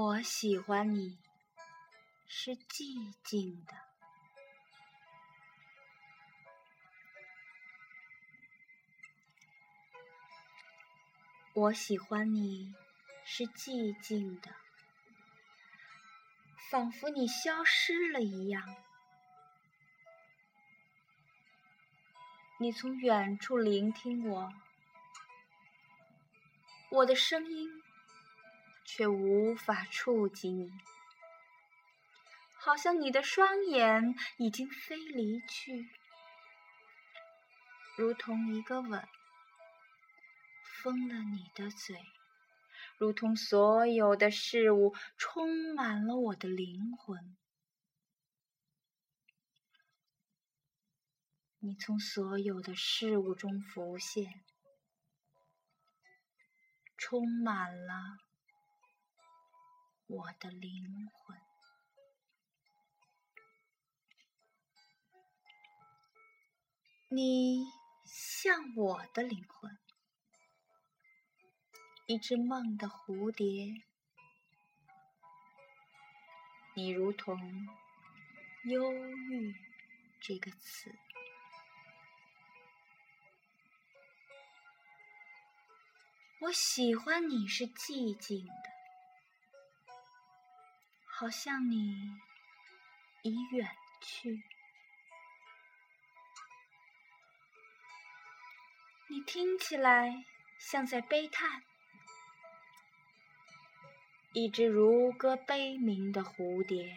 我喜欢你是寂静的。我喜欢你是寂静的，仿佛你消失了一样。你从远处聆听我，我的声音。却无法触及你，好像你的双眼已经飞离去，如同一个吻封了你的嘴，如同所有的事物充满了我的灵魂。你从所有的事物中浮现，充满了。我的灵魂，你像我的灵魂，一只梦的蝴蝶，你如同忧郁这个词。我喜欢你是寂静的。好像你已远去，你听起来像在悲叹。一只如歌悲鸣的蝴蝶，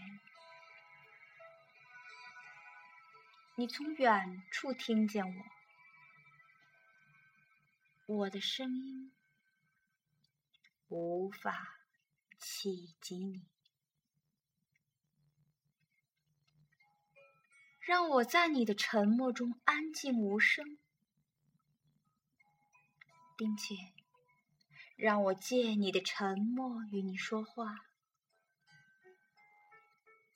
你从远处听见我，我的声音无法企及你。让我在你的沉默中安静无声，并且让我借你的沉默与你说话。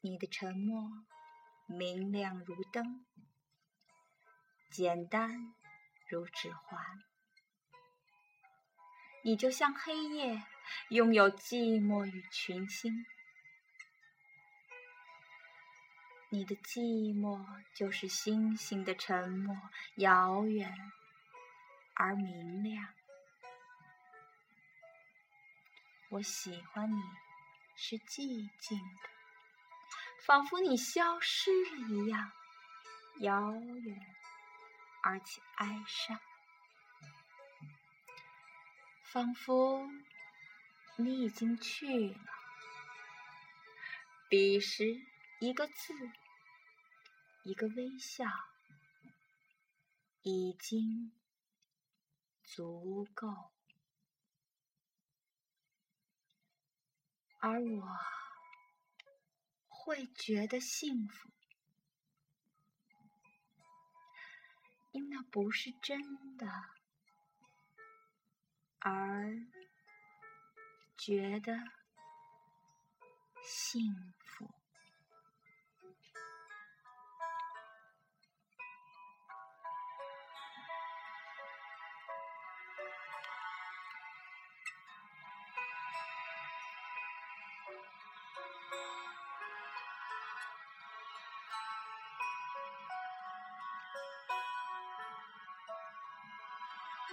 你的沉默明亮如灯，简单如指环。你就像黑夜，拥有寂寞与群星。你的寂寞就是星星的沉默，遥远而明亮。我喜欢你是寂静的，仿佛你消失了一样，遥远而且哀伤，仿佛你已经去了。彼时，一个字。一个微笑已经足够，而我会觉得幸福，因那不是真的，而觉得幸福。